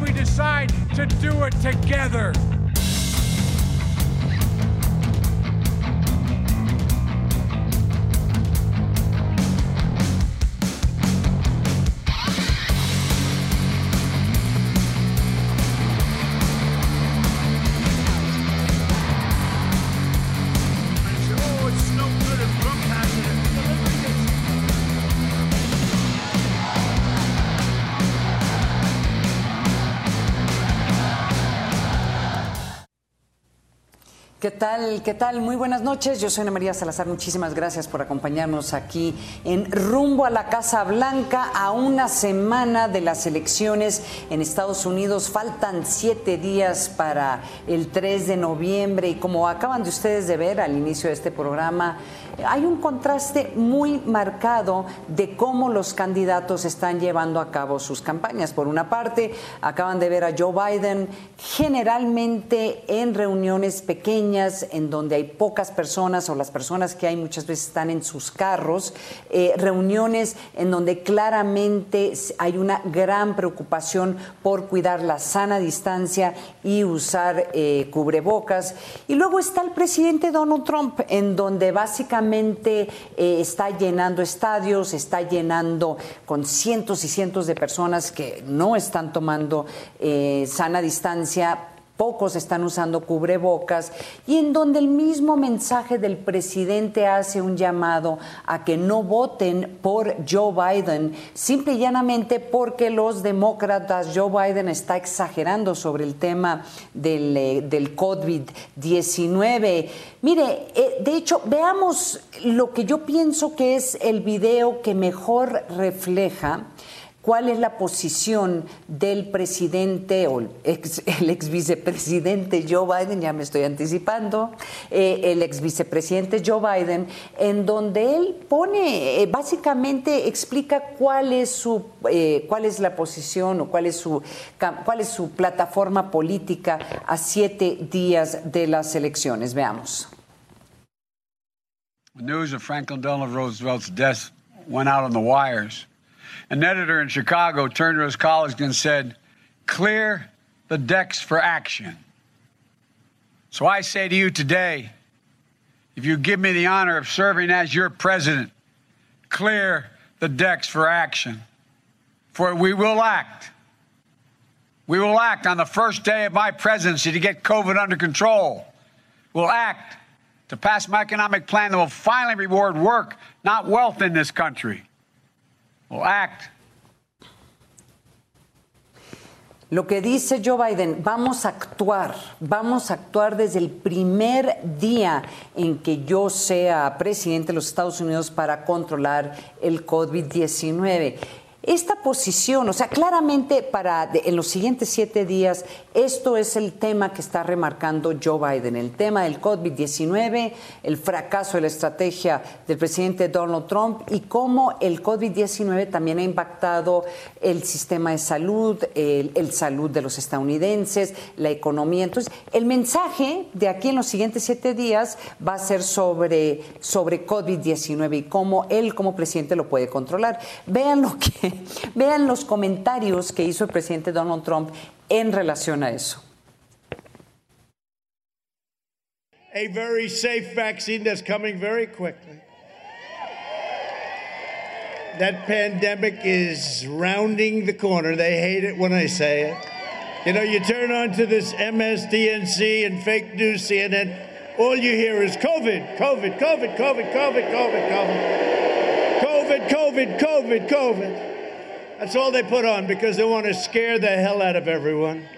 We decide to do it together. ¿Qué tal? ¿Qué tal? Muy buenas noches. Yo soy Ana María Salazar. Muchísimas gracias por acompañarnos aquí en Rumbo a la Casa Blanca a una semana de las elecciones en Estados Unidos. Faltan siete días para el 3 de noviembre y como acaban de ustedes de ver al inicio de este programa, hay un contraste muy marcado de cómo los candidatos están llevando a cabo sus campañas. Por una parte, acaban de ver a Joe Biden generalmente en reuniones pequeñas en donde hay pocas personas o las personas que hay muchas veces están en sus carros, eh, reuniones en donde claramente hay una gran preocupación por cuidar la sana distancia y usar eh, cubrebocas. Y luego está el presidente Donald Trump, en donde básicamente eh, está llenando estadios, está llenando con cientos y cientos de personas que no están tomando eh, sana distancia pocos están usando cubrebocas y en donde el mismo mensaje del presidente hace un llamado a que no voten por Joe Biden, simple y llanamente porque los demócratas, Joe Biden está exagerando sobre el tema del, eh, del COVID-19. Mire, eh, de hecho, veamos lo que yo pienso que es el video que mejor refleja cuál es la posición del presidente o el ex, el ex vicepresidente Joe Biden, ya me estoy anticipando, eh, el ex vicepresidente Joe Biden, en donde él pone, eh, básicamente explica cuál es su, eh, cuál es la posición o cuál es su, cuál es su plataforma política a siete días de las elecciones. Veamos. News of Franklin Delano Roosevelt's death went out on the wires. An editor in Chicago turned to his colleagues and said, Clear the decks for action. So I say to you today, if you give me the honor of serving as your president, clear the decks for action. For we will act. We will act on the first day of my presidency to get COVID under control. We'll act to pass my economic plan that will finally reward work, not wealth in this country. We'll act Lo que dice Joe Biden, vamos a actuar, vamos a actuar desde el primer día en que yo sea presidente de los Estados Unidos para controlar el COVID-19. Esta posición, o sea, claramente para de- en los siguientes siete días, esto es el tema que está remarcando Joe Biden, el tema del COVID-19, el fracaso de la estrategia del presidente Donald Trump y cómo el COVID-19 también ha impactado el sistema de salud, el, el salud de los estadounidenses, la economía. Entonces, el mensaje de aquí en los siguientes siete días va a ser sobre, sobre COVID-19 y cómo él como presidente lo puede controlar. Vean lo que, vean los comentarios que hizo el presidente Donald Trump en relación a eso. a very safe vaccine that's coming very quickly. That pandemic is rounding the corner. They hate it when I say it. You know, you turn on to this MSDNC and fake news CNN, all you hear is COVID, COVID, COVID, COVID, COVID, COVID, COVID. COVID, COVID, COVID, COVID. That's all they put on because they want to scare the hell out of everyone.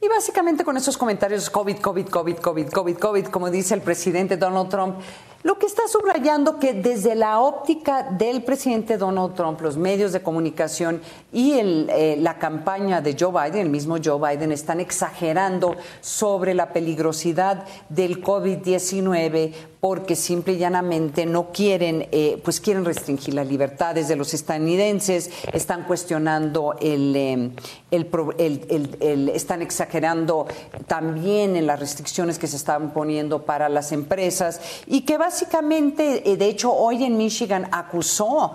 Y básicamente con esos comentarios COVID, COVID, COVID, COVID, COVID, COVID, como dice el presidente Donald Trump, lo que está subrayando que desde la óptica del presidente Donald Trump, los medios de comunicación y el, eh, la campaña de Joe Biden, el mismo Joe Biden, están exagerando sobre la peligrosidad del COVID-19 porque simple y llanamente no quieren, eh, pues quieren restringir las libertades de los estadounidenses, están cuestionando el, eh, el, están exagerando también en las restricciones que se están poniendo para las empresas y que básicamente, eh, de hecho, hoy en Michigan acusó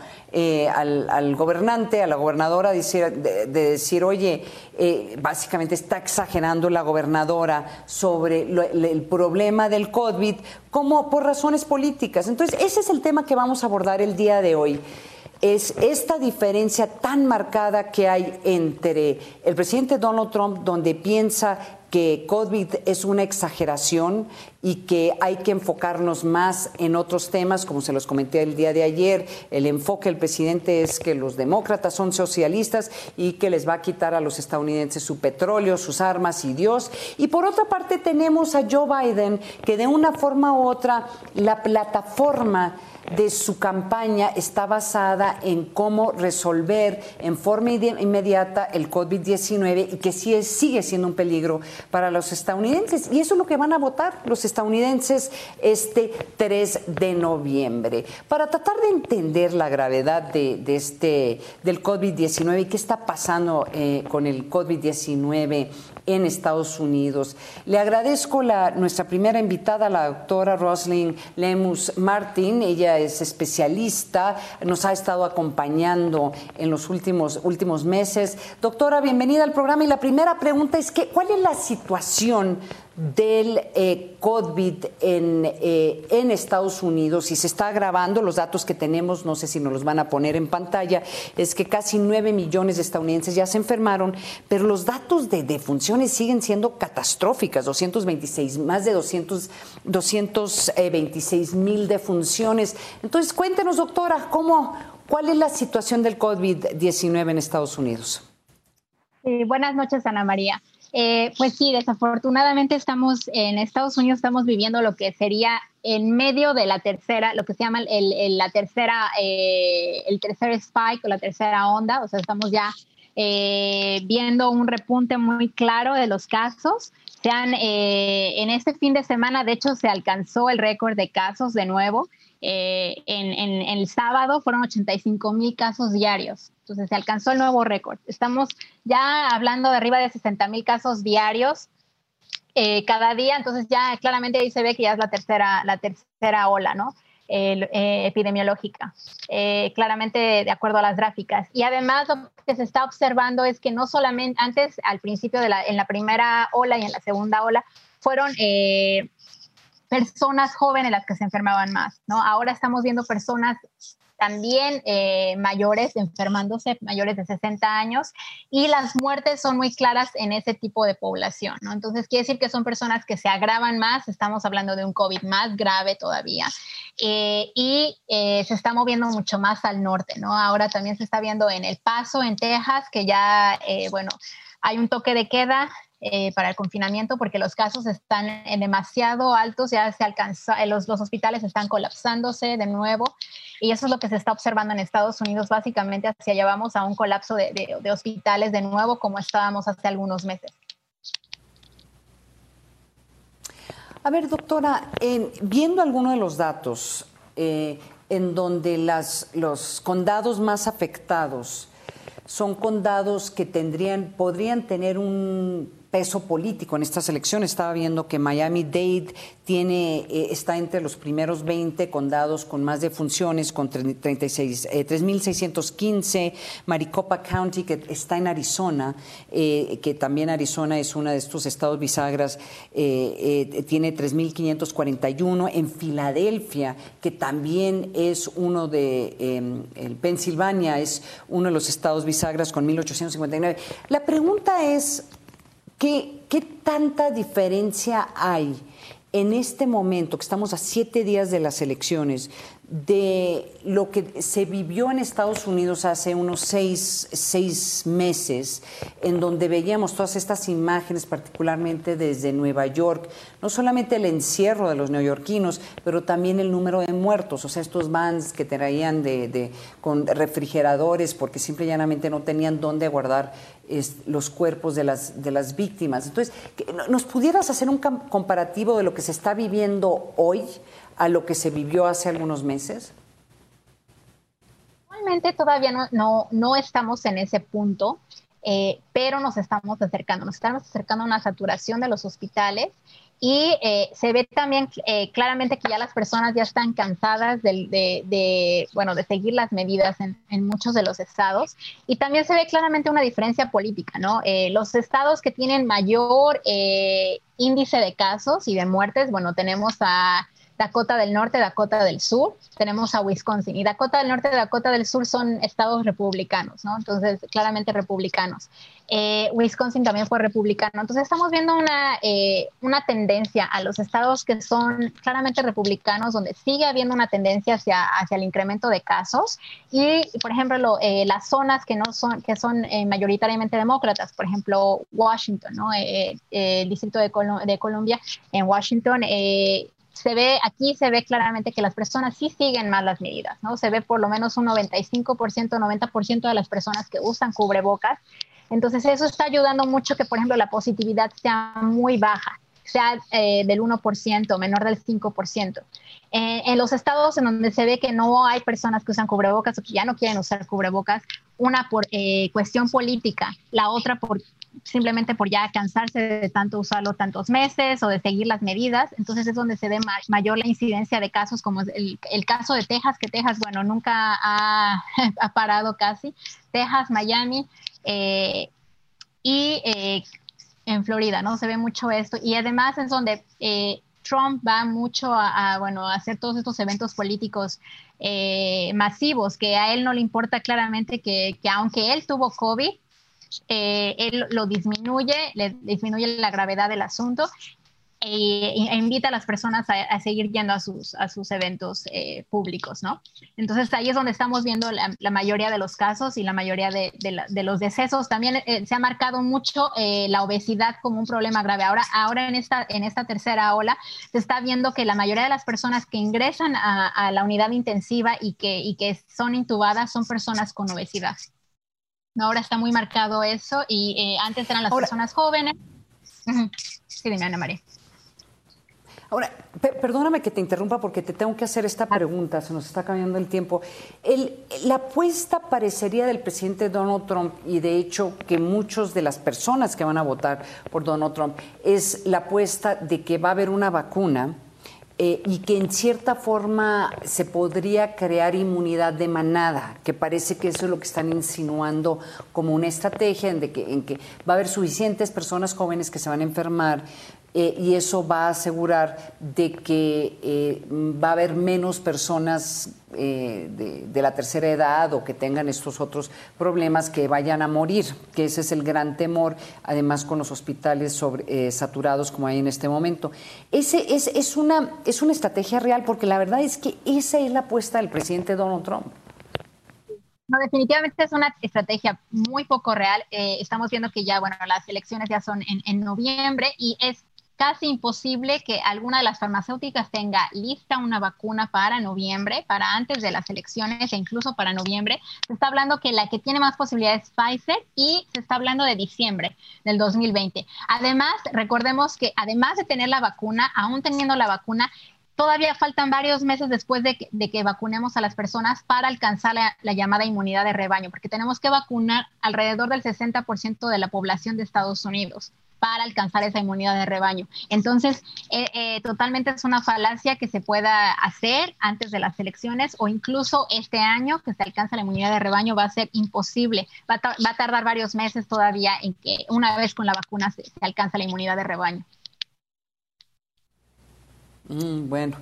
al, gobernante, a la gobernadora, de decir, de, decir oye, básicamente está exagerando la gobernadora sobre el problema del COVID como por razones políticas. Entonces, ese es el tema que vamos a abordar el día de hoy. Es esta diferencia tan marcada que hay entre el presidente Donald Trump, donde piensa que COVID es una exageración y que hay que enfocarnos más en otros temas, como se los comenté el día de ayer. El enfoque del presidente es que los demócratas son socialistas y que les va a quitar a los estadounidenses su petróleo, sus armas y Dios. Y por otra parte tenemos a Joe Biden, que de una forma u otra la plataforma de su campaña está basada en cómo resolver en forma inmediata el COVID-19 y que sí sigue siendo un peligro para los estadounidenses. Y eso es lo que van a votar los estadounidenses este 3 de noviembre. Para tratar de entender la gravedad de, este, del COVID-19 y qué está pasando eh, con el COVID-19 en Estados Unidos. Le agradezco la, nuestra primera invitada, la doctora Roslyn Lemus Martin. Ella es especialista, nos ha estado acompañando en los últimos, últimos meses. Doctora, bienvenida al programa. Y la primera pregunta es, que, ¿cuál es la situación del eh, COVID en, eh, en, Estados Unidos y se está agravando. Los datos que tenemos, no sé si nos los van a poner en pantalla, es que casi 9 millones de estadounidenses ya se enfermaron, pero los datos de defunciones siguen siendo catastróficas, 226, más de 200, 226 mil defunciones. Entonces, cuéntenos, doctora, ¿cómo, ¿cuál es la situación del COVID-19 en Estados Unidos? buenas noches, Ana María. Eh, pues sí, desafortunadamente estamos en Estados Unidos, estamos viviendo lo que sería en medio de la tercera, lo que se llama el, la tercera, eh, el tercer spike o la tercera onda, o sea, estamos ya eh, viendo un repunte muy claro de los casos. Se han, en este fin de semana, de hecho, se alcanzó el récord de casos de nuevo. En, en, el sábado fueron 85 mil casos diarios. Entonces se alcanzó el nuevo récord. Estamos ya hablando de arriba de 60 mil casos diarios eh, cada día, entonces ya claramente ahí se ve que ya es la tercera, la tercera ola, ¿no? Eh, epidemiológica, eh, claramente de acuerdo a las gráficas. Y además lo que se está observando es que no solamente antes, al principio de la, en la primera ola y en la segunda ola, fueron personas jóvenes las que se enfermaban más, ¿no? Ahora estamos viendo personas también eh, mayores enfermándose, mayores de 60 años, y las muertes son muy claras en ese tipo de población, ¿no? Entonces, quiere decir que son personas que se agravan más, estamos hablando de un COVID más grave todavía, eh, y eh, se está moviendo mucho más al norte, ¿no? Ahora también se está viendo en El Paso, en Texas, que ya, bueno, hay un toque de queda eh, para el confinamiento porque los casos están demasiado altos, ya se alcanza, eh, los, los, hospitales están colapsándose de nuevo y eso es lo que se está observando en Estados Unidos, básicamente hacia allá vamos a un colapso de, de, hospitales de nuevo como estábamos hace algunos meses. A ver, doctora, viendo algunos de los datos eh, en donde las, los condados más afectados son condados que tendrían, podrían tener un peso político en estas elecciones. Estaba viendo que Miami-Dade tiene, eh, está entre los primeros 20 condados con más defunciones, con 36, 3.615. Eh, Maricopa County, que está en Arizona, eh, que también Arizona es uno de estos estados bisagras, tiene 3.541. En Filadelfia, que también es uno de, em, Pensilvania es uno de los estados bisagras con 1.859. La pregunta es, ¿Qué, tanta diferencia hay en este momento, que estamos a siete días de las elecciones, de lo que se vivió en Estados Unidos hace unos seis, seis, meses, en donde veíamos todas estas imágenes, particularmente desde Nueva York, no solamente el encierro de los neoyorquinos, pero también el número de muertos, o sea, estos vans que traían de, con refrigeradores porque simple y llanamente no tenían dónde guardar los cuerpos de las, de las víctimas. Entonces, ¿nos pudieras hacer un comparativo de lo que se está viviendo hoy? a lo que se vivió hace algunos meses? Actualmente todavía no, no, no estamos en ese punto, eh, pero nos estamos acercando, nos estamos acercando a una saturación de los hospitales y eh, se ve también eh, claramente que ya las personas ya están cansadas de, de, bueno, de seguir las medidas en, en, muchos de los estados. Y también se ve claramente una diferencia política, ¿no? los estados que tienen mayor índice de casos y de muertes, bueno, tenemos a Dakota del Norte, Dakota del Sur, tenemos a Wisconsin. Y Dakota del Norte Dakota del Sur son estados republicanos, ¿no? Entonces, claramente republicanos. Eh, Wisconsin también fue republicano. Entonces, estamos viendo una, eh, una tendencia a los estados que son claramente republicanos, donde sigue habiendo una tendencia hacia, hacia el incremento de casos. Y, por ejemplo, eh, las zonas que no son, que son mayoritariamente demócratas, por ejemplo, Washington, ¿no? el distrito de, de Columbia en Washington se ve, aquí se ve claramente que las personas sí siguen más las medidas, ¿no? Se ve por lo menos un 95%, 90% de las personas que usan cubrebocas. Entonces eso está ayudando mucho que, por ejemplo, la positividad sea muy baja, sea eh, del 1%, menor del 5%. Eh, en los estados en donde se ve que no hay personas que usan cubrebocas o que ya no quieren usar cubrebocas, una por eh, cuestión política, la otra por simplemente por ya cansarse de tanto usarlo tantos meses o de seguir las medidas. Entonces es donde se ve mayor la incidencia de casos como el, el caso de Texas, que Texas, bueno, nunca ha, parado casi. Texas, Miami eh, y eh, en Florida, ¿no? Se ve mucho esto. Y además es donde eh, Trump va mucho a, bueno, hacer todos estos eventos políticos masivos, que a él no le importa claramente que aunque él tuvo COVID, eh, él lo disminuye, le disminuye la gravedad del asunto e, invita a las personas a, seguir yendo a sus, a sus eventos eh, públicos, ¿no? Entonces ahí es donde estamos viendo la, mayoría de los casos y la mayoría de, los decesos. También eh, se ha marcado mucho la obesidad como un problema grave. Ahora, ahora en, esta, en esta tercera ola se está viendo que la mayoría de las personas que ingresan a, a la unidad intensiva y que, y que son intubadas son personas con obesidad ahora está muy marcado eso y eh, antes eran las personas jóvenes. Sí, dime, Ana María. Ahora, perdóname que te interrumpa porque te tengo que hacer esta pregunta, se nos está cambiando el tiempo. El, la apuesta parecería del presidente Donald Trump, y de hecho que muchas de las personas que van a votar por Donald Trump, es la apuesta de que va a haber una vacuna eh, y que en cierta forma se podría crear inmunidad de manada, que parece que eso es lo que están insinuando como una estrategia en, de que, en que va a haber suficientes personas jóvenes que se van a enfermar eh, y eso va a asegurar de que eh, va a haber menos personas eh, de, la tercera edad o que tengan estos otros problemas que vayan a morir, que ese es el gran temor, además con los hospitales sobre, saturados como hay en este momento. Ese es, es, una, es una estrategia real porque la verdad es que esa es la apuesta del presidente Donald Trump. No, definitivamente es una estrategia muy poco real. estamos viendo que ya, bueno, las elecciones ya son en, en noviembre y es casi imposible que alguna de las farmacéuticas tenga lista una vacuna para noviembre, para antes de las elecciones e incluso para noviembre. Se está hablando que la que tiene más posibilidades es Pfizer y se está hablando de diciembre del 2020. Además, recordemos que además de tener la vacuna, aún teniendo la vacuna, todavía faltan varios meses después de que, vacunemos a las personas para alcanzar la, la, llamada inmunidad de rebaño, porque tenemos que vacunar alrededor del 60% de la población de Estados Unidos para alcanzar esa inmunidad de rebaño. Entonces, eh, eh, totalmente es una falacia que se pueda hacer antes de las elecciones o incluso este año que se alcanza la inmunidad de rebaño va a ser imposible. Va a, tardar varios meses todavía en que una vez con la vacuna se, alcanza la inmunidad de rebaño. Mm, bueno.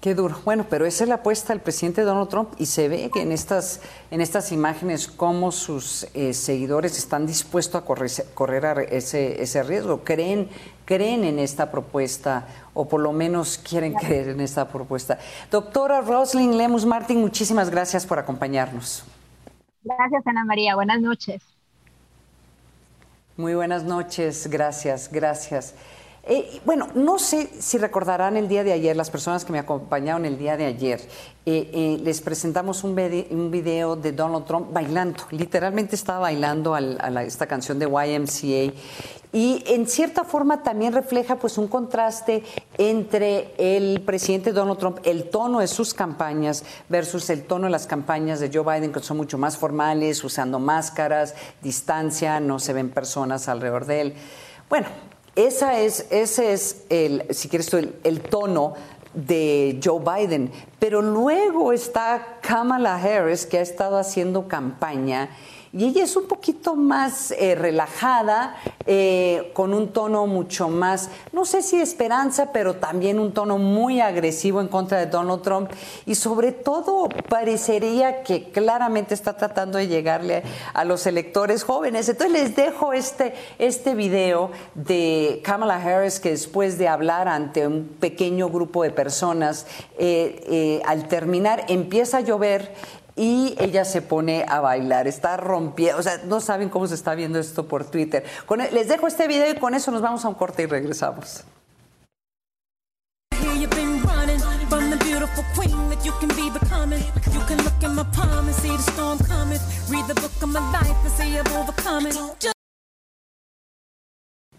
Qué duro. Bueno, pero esa es la apuesta del presidente Donald Trump y se ve que en estas, en estas imágenes cómo sus eh, seguidores están dispuestos a correr, correr ese, ese riesgo. Creen, creen en esta propuesta o por lo menos quieren creer en esta propuesta. Doctora Roslyn Lemus Martin, muchísimas gracias por acompañarnos. Gracias, Ana María. Buenas noches. Muy buenas noches. Gracias, gracias. Eh, bueno, no sé si recordarán el día de ayer, las personas que me acompañaron el día de ayer, eh, eh, les presentamos un, video de Donald Trump bailando, literalmente estaba bailando a esta canción de YMCA y en cierta forma también refleja pues un contraste entre el presidente Donald Trump, el tono de sus campañas versus el tono de las campañas de Joe Biden que son mucho más formales, usando máscaras, distancia, no se ven personas alrededor de él. Bueno, esa es, ese es el, si quieres, el, el tono de Joe Biden. Pero luego está Kamala Harris, que ha estado haciendo campaña y ella es un poquito más eh, relajada, eh, con un tono mucho más, no sé si esperanza, pero también un tono muy agresivo en contra de Donald Trump y sobre todo parecería que claramente está tratando de llegarle a los electores jóvenes. Entonces les dejo este, este video de Kamala Harris que después de hablar ante un pequeño grupo de personas, eh, al terminar empieza a llover y ella se pone a bailar, está rompiendo, o sea, no saben cómo se está viendo esto por Twitter. E, les dejo este video y con eso nos vamos a un corte y regresamos.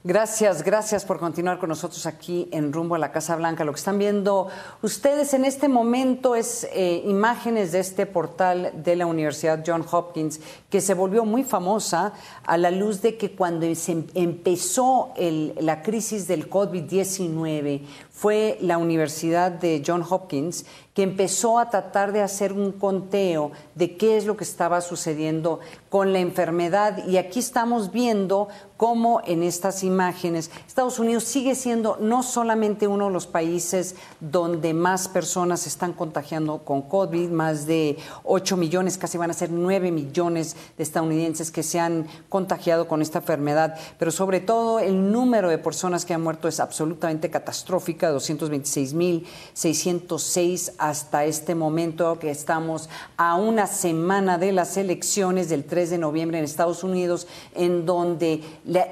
Gracias, gracias por continuar con nosotros aquí en Rumbo a la Casa Blanca. Lo que están viendo ustedes en este momento es eh, imágenes de este portal de la Universidad John Hopkins que se volvió muy famosa a la luz de que cuando se em-, empezó la crisis del COVID-19 fue la Universidad de John Hopkins que empezó a tratar de hacer un conteo de qué es lo que estaba sucediendo con la enfermedad. Y aquí estamos viendo cómo en estas imágenes Estados Unidos sigue siendo no solamente uno de los países donde más personas se están contagiando con COVID, más de 8 millones, casi van a ser 9 millones de estadounidenses que se han contagiado con esta enfermedad, pero sobre todo el número de personas que han muerto es absolutamente catastrófica, 226.606 hasta este momento que estamos a una semana de las elecciones del 3 de noviembre en Estados Unidos, en donde,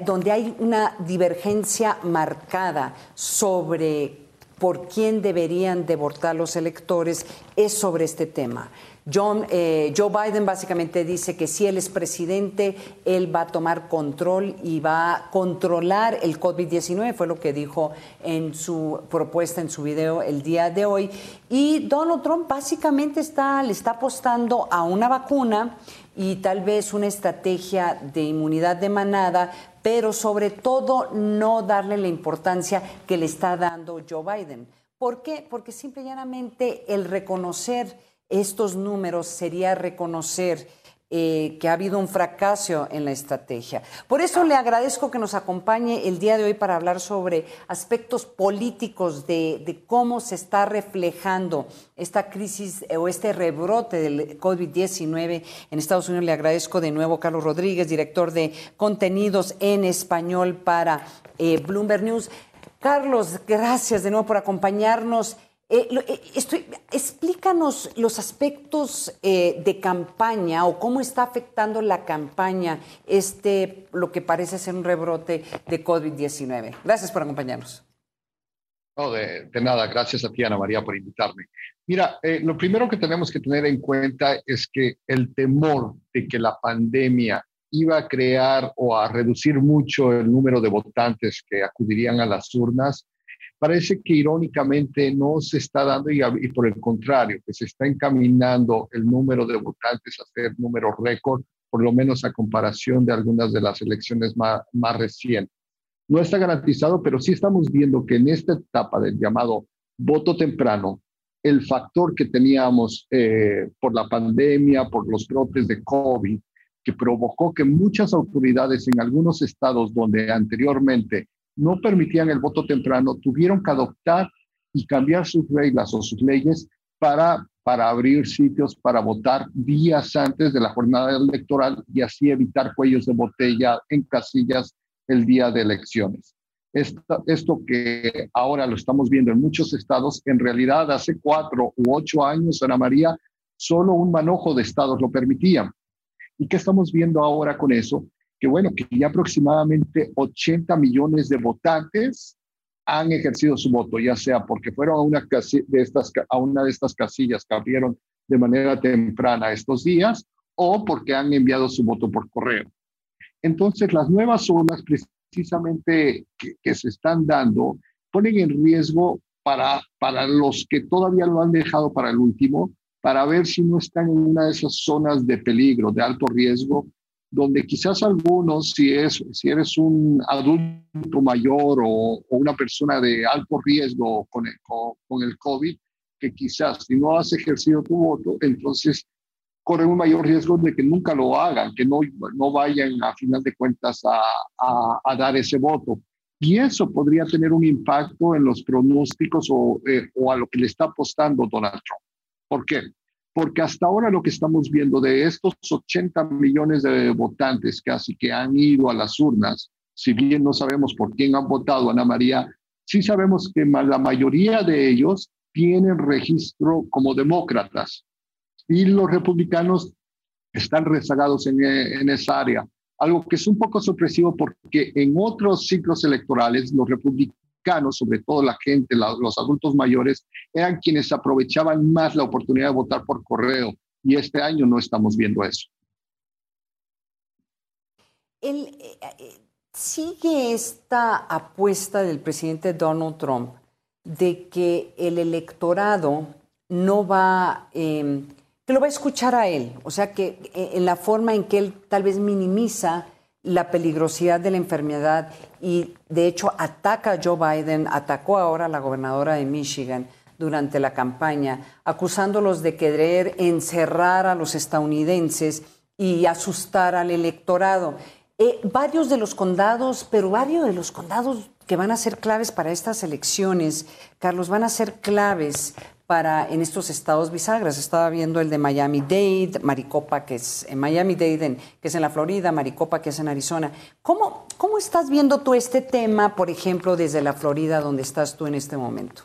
donde hay una divergencia marcada sobre por quién deberían de votar los electores, es sobre este tema. John, eh, Joe Biden básicamente dice que si él es presidente, él va a tomar control y va a controlar el COVID-19, fue lo que dijo en su propuesta, en su video el día de hoy. Y Donald Trump básicamente está, le está apostando a una vacuna y tal vez una estrategia de inmunidad de manada, pero sobre todo no darle la importancia que le está dando Joe Biden. ¿Por qué? Porque simple y llanamente el reconocer estos números sería reconocer eh, que ha habido un fracaso en la estrategia. Por eso le agradezco que nos acompañe el día de hoy para hablar sobre aspectos políticos de, cómo se está reflejando esta crisis eh, o este rebrote del COVID-19 en Estados Unidos. Le agradezco de nuevo Carlos Rodríguez, director de contenidos en español para eh, Bloomberg News. Carlos, gracias de nuevo por acompañarnos. Eh, eh, estoy, explícanos los aspectos eh, de campaña o cómo está afectando la campaña este, lo que parece ser un rebrote de COVID-19. Gracias por acompañarnos. No, de, nada, gracias a ti, Ana María, por invitarme. Mira, lo primero que tenemos que tener en cuenta es que el temor de que la pandemia iba a crear o a reducir mucho el número de votantes que acudirían a las urnas parece que irónicamente no se está dando y, por el contrario, que se está encaminando el número de votantes a ser número récord, por lo menos a comparación de algunas de las elecciones más, más recientes. No está garantizado, pero sí estamos viendo que en esta etapa del llamado voto temprano, el factor que teníamos eh, por la pandemia, por los brotes de COVID, que provocó que muchas autoridades en algunos estados donde anteriormente no permitían el voto temprano, tuvieron que adoptar y cambiar sus reglas o sus leyes para, para abrir sitios para votar días antes de la jornada electoral y así evitar cuellos de botella en casillas el día de elecciones. Esto, esto, que ahora lo estamos viendo en muchos estados, en realidad hace cuatro u ocho años, Ana María, solo un manojo de estados lo permitía. ¿Y qué estamos viendo ahora con eso? Que bueno, que ya aproximadamente 80 millones de votantes han ejercido su voto, ya sea porque fueron a una, de estas, a una de estas casillas que abrieron de manera temprana estos días o porque han enviado su voto por correo. Entonces, las nuevas zonas precisamente que, se están dando ponen en riesgo para, para los que todavía lo han dejado para el último, para ver si no están en una de esas zonas de peligro, de alto riesgo, donde quizás algunos, si, es, si eres un adulto mayor o, una persona de alto riesgo con el, con, el COVID, que quizás si no has ejercido tu voto, entonces corren un mayor riesgo de que nunca lo hagan, que no, no vayan a final de cuentas a, a, dar ese voto. Y eso podría tener un impacto en los pronósticos o, eh, o a lo que le está apostando Donald Trump. ¿Por qué? Porque hasta ahora lo que estamos viendo de estos 80 millones de votantes casi que han ido a las urnas, si bien no sabemos por quién han votado, Ana María, sí sabemos que la mayoría de ellos tienen registro como demócratas y los republicanos están rezagados en, en esa área. Algo que es un poco sorpresivo porque en otros ciclos electorales los republicanos sobre todo la gente, los adultos mayores, eran quienes aprovechaban más la oportunidad de votar por correo. Y este año no estamos viendo eso. El, eh, eh, sigue esta apuesta del presidente Donald Trump de que el electorado no va, em, que lo va a escuchar a él, o sea que eh, en la forma en que él tal vez minimiza la peligrosidad de la enfermedad y de hecho ataca a Joe Biden, atacó ahora a la gobernadora de Michigan durante la campaña, acusándolos de querer encerrar a los estadounidenses y asustar al electorado. Eh, varios de los condados, pero varios de los condados que van a ser claves para estas elecciones, Carlos, van a ser claves para en estos estados bisagras. Estaba viendo el de Miami-Dade, Maricopa, que es en Miami-Dade, que es en la Florida, Maricopa, que es en Arizona. ¿Cómo, ¿Cómo estás viendo tú este tema, por ejemplo, desde la Florida, donde estás tú en este momento?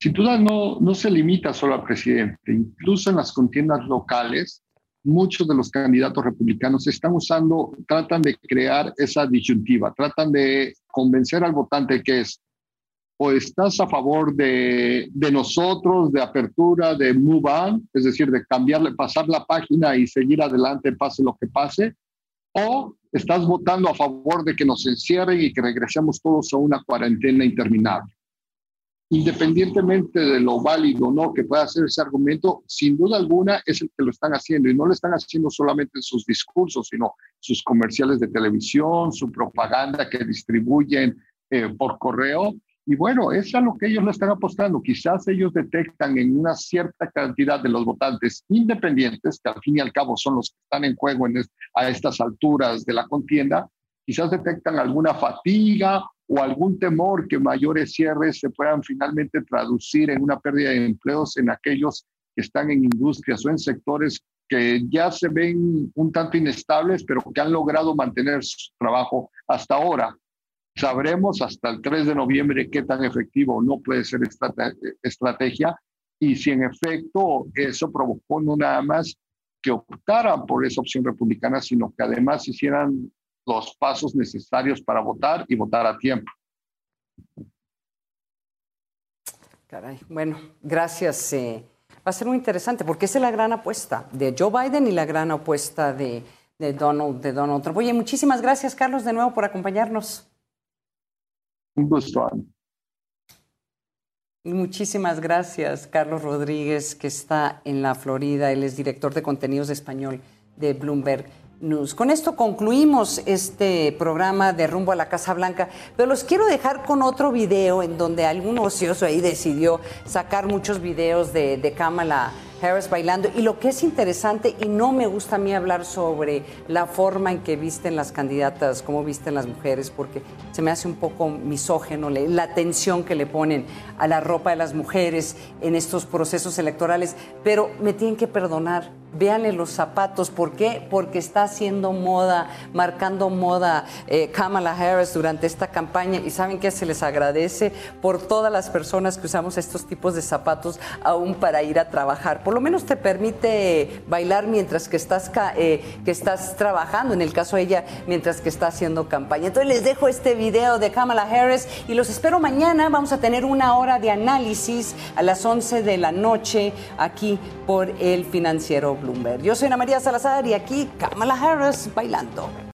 Sin duda no, no se limita solo al presidente. Incluso en las contiendas locales, muchos de los candidatos republicanos están usando, tratan de crear esa disyuntiva, tratan de convencer al votante que es o estás a favor de, nosotros, de apertura, de move on, es decir, de cambiarle, pasar la página y seguir adelante, pase lo que pase, o estás votando a favor de que nos encierren y que regresemos todos a una cuarentena interminable. Independientemente de lo válido o no que pueda ser ese argumento, sin duda alguna es el que lo están haciendo y no lo están haciendo solamente en sus discursos, sino sus comerciales de televisión, su propaganda que distribuyen eh, por correo y bueno, es a lo que ellos le están apostando. Quizás ellos detectan en una cierta cantidad de los votantes independientes, que al fin y al cabo son los que están en juego a estas alturas de la contienda, quizás detectan alguna fatiga o algún temor que mayores cierres se puedan finalmente traducir en una pérdida de empleos en aquellos que están en industrias o en sectores que ya se ven un tanto inestables, pero que han logrado mantener su trabajo hasta ahora. Sabremos hasta el 3 de noviembre qué tan efectivo no puede ser esta estrategia y si en efecto eso provocó no nada más que optaran por esa opción republicana, sino que además hicieran los pasos necesarios para votar y votar a tiempo. Caray, bueno, gracias. Eh, va a ser muy interesante porque esa es la gran apuesta de Joe Biden y la gran apuesta de, de Donald, de Donald Trump. Oye, muchísimas gracias, Carlos, de nuevo por acompañarnos. Un gusto. Muchísimas gracias, Carlos Rodríguez, que está en la Florida. Él es director de contenidos de español de Bloomberg Con esto concluimos este programa de Rumbo a la Casa Blanca, pero los quiero dejar con otro video en donde algún ocioso ahí decidió sacar muchos videos de, de Kamala Harris bailando. Y lo que es interesante, y no me gusta a mí hablar sobre la forma en que visten las candidatas, cómo visten las mujeres, porque se me hace un poco misógeno la atención que le ponen a la ropa de las mujeres en estos procesos electorales, pero me tienen que perdonar Véanle los zapatos. ¿Por qué? Porque está haciendo moda, marcando moda eh, Kamala Harris durante esta campaña. Y saben que se les agradece por todas las personas que usamos estos tipos de zapatos aún para ir a trabajar. Por lo menos te permite bailar mientras que estás, eh, que estás trabajando, en el caso de ella, mientras que está haciendo campaña. Entonces les dejo este video de Kamala Harris y los espero mañana. Vamos a tener una hora de análisis a las 11 de la noche aquí por el financiero Bloomberg. Yo soy Ana María Salazar y aquí Kamala Harris bailando.